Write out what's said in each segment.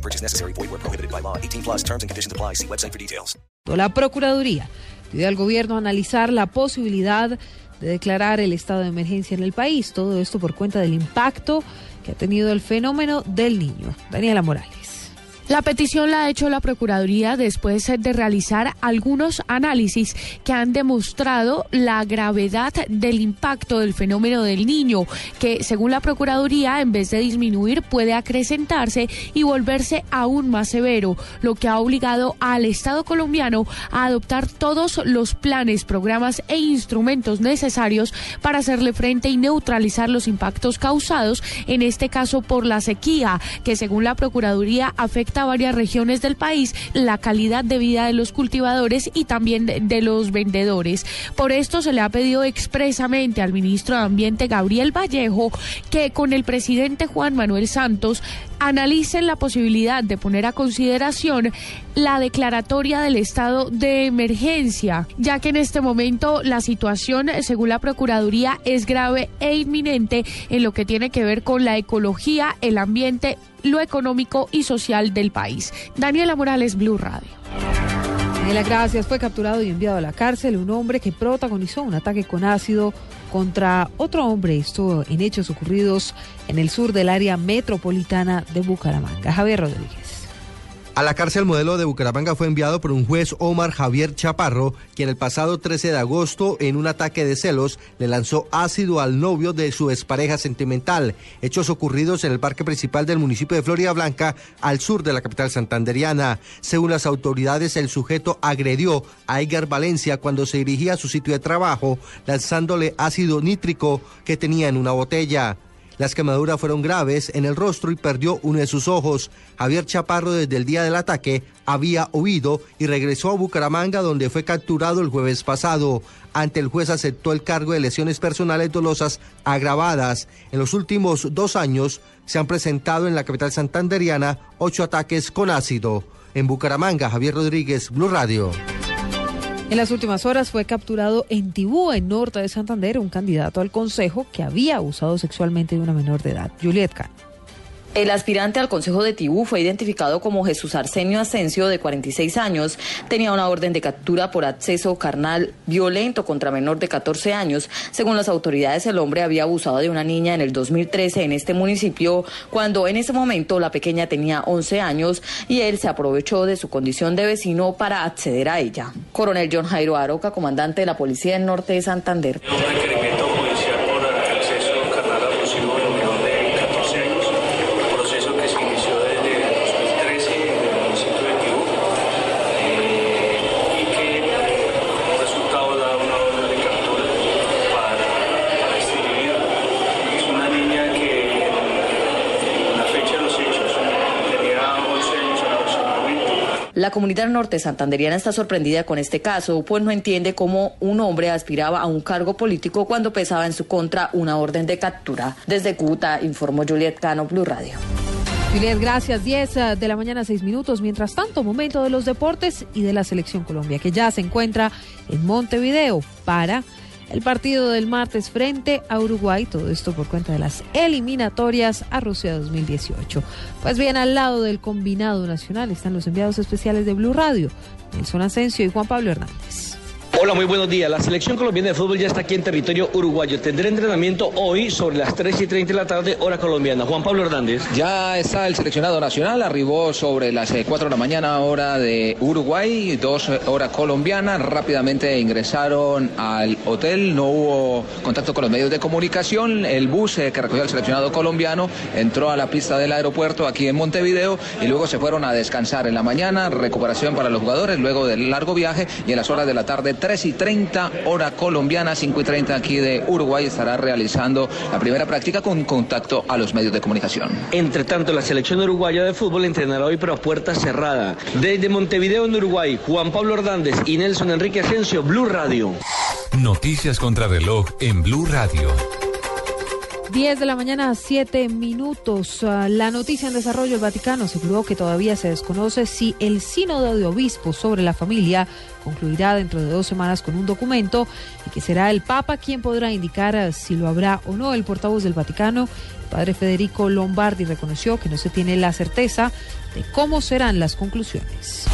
No purchase necessary. Void where prohibited by law. 18 plus terms and conditions apply. See website for details. La Procuraduría pide al gobierno analizar la posibilidad de declarar el estado de emergencia en el país. Todo esto por cuenta del impacto que ha tenido el fenómeno del niño. Daniela Morales. La petición la ha hecho la Procuraduría después de realizar algunos análisis que han demostrado la gravedad del impacto del fenómeno del niño, que según la Procuraduría, en vez de disminuir, puede acrecentarse y volverse aún más severo, lo que ha obligado al Estado colombiano a adoptar todos los planes, programas e instrumentos necesarios para hacerle frente y neutralizar los impactos causados, en este caso por la sequía, que según la Procuraduría afecta a varias regiones del país la calidad de vida de los cultivadores y también de los vendedores. Por esto se le ha pedido expresamente al ministro de Ambiente Gabriel Vallejo que con el presidente Juan Manuel Santos analicen la posibilidad de poner a consideración la declaratoria del estado de emergencia, ya que en este momento la situación, según la Procuraduría, es grave e inminente en lo que tiene que ver con la ecología, el ambiente, lo económico y social del país. Daniela Morales, Blue Radio. Daniela, gracias. Fue capturado y enviado a la cárcel un hombre que protagonizó un ataque con ácido contra otro hombre. Esto en hechos ocurridos en el sur del área metropolitana de Bucaramanga. Javier Rodríguez. A la cárcel modelo de Bucaramanga fue enviado por un juez Omar Javier Chaparro, quien el pasado 13 de agosto, en un ataque de celos, le lanzó ácido al novio de su expareja sentimental. Hechos ocurridos en el parque principal del municipio de Florida Blanca, al sur de la capital santanderiana. Según las autoridades, el sujeto agredió a Edgar Valencia cuando se dirigía a su sitio de trabajo, lanzándole ácido nítrico que tenía en una botella. Las quemaduras fueron graves en el rostro y perdió uno de sus ojos. Javier Chaparro desde el día del ataque había huido y regresó a Bucaramanga donde fue capturado el jueves pasado. Ante el juez aceptó el cargo de lesiones personales dolosas agravadas. En los últimos dos años se han presentado en la capital santanderiana ocho ataques con ácido. En Bucaramanga, Javier Rodríguez, Blue Radio. En las últimas horas fue capturado en Tibú, en norte de Santander, un candidato al Consejo que había abusado sexualmente de una menor de edad. Juliet. El aspirante al Consejo de Tibú fue identificado como Jesús Arsenio Asensio, de 46 años. Tenía una orden de captura por acceso carnal violento contra menor de 14 años. Según las autoridades, el hombre había abusado de una niña en el 2013 en este municipio, cuando en ese momento la pequeña tenía 11 años y él se aprovechó de su condición de vecino para acceder a ella. Coronel John Jairo Aroca, comandante de la Policía del Norte de Santander. La comunidad norte santanderiana está sorprendida con este caso, pues no entiende cómo un hombre aspiraba a un cargo político cuando pesaba en su contra una orden de captura. Desde Cúcuta, informó Juliet Cano, Blue Radio. Juliet, gracias. 10 eh, de la mañana, 6 minutos. Mientras tanto, momento de los deportes y de la Selección Colombia, que ya se encuentra en Montevideo para el partido del martes frente a Uruguay. Todo esto por cuenta de las eliminatorias a Rusia 2018. Pues bien, al lado del combinado nacional están los enviados especiales de Blue Radio, Nelson Asensio y Juan Pablo Hernández. Hola, muy buenos días. La selección colombiana de fútbol ya está aquí en territorio uruguayo. Tendrá entrenamiento hoy sobre las 3 y 30 de la tarde, hora colombiana. Juan Pablo Hernández. Ya está el seleccionado nacional, arribó sobre las eh, 4 de la mañana, hora de Uruguay, 2 hora colombiana. Rápidamente ingresaron al hotel, no hubo contacto con los medios de comunicación. El bus eh, que recogió al seleccionado colombiano entró a la pista del aeropuerto aquí en Montevideo y luego se fueron a descansar en la mañana. Recuperación para los jugadores luego del largo viaje y en las horas de la tarde, 3 3 y 30 hora colombiana, 5 y 30 aquí de Uruguay, estará realizando la primera práctica con contacto a los medios de comunicación. Entre tanto, la selección uruguaya de fútbol entrenará hoy pero a puerta cerrada. Desde Montevideo en Uruguay, Juan Pablo Hernández y Nelson Enrique Asensio, Blue Radio. Noticias contra reloj en Blue Radio. 10 de la mañana, 7 minutos. Uh, la noticia en desarrollo, el Vaticano aseguró que todavía se desconoce si el sínodo de obispos sobre la familia concluirá dentro de dos semanas con un documento y que será el Papa quien podrá indicar uh, si lo habrá o no. El portavoz del Vaticano, el padre Federico Lombardi, reconoció que no se tiene la certeza de cómo serán las conclusiones.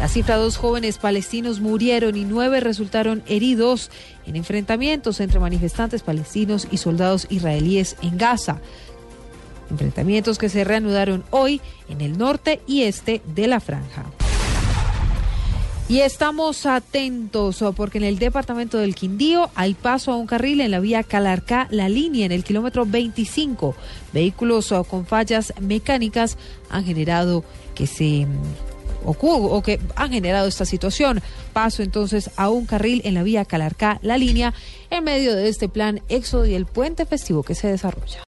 La cifra, dos jóvenes palestinos murieron y nueve resultaron heridos en enfrentamientos entre manifestantes palestinos y soldados israelíes en Gaza. Enfrentamientos que se reanudaron hoy en el norte y este de la franja. Y estamos atentos porque en el departamento del Quindío hay paso a un carril en la vía Calarcá, la línea en el kilómetro 25. Vehículos con fallas mecánicas han generado que se o que han generado esta situación. Paso entonces a un carril en la vía Calarcá, la línea, en medio de este plan Éxodo y el puente festivo que se desarrolla.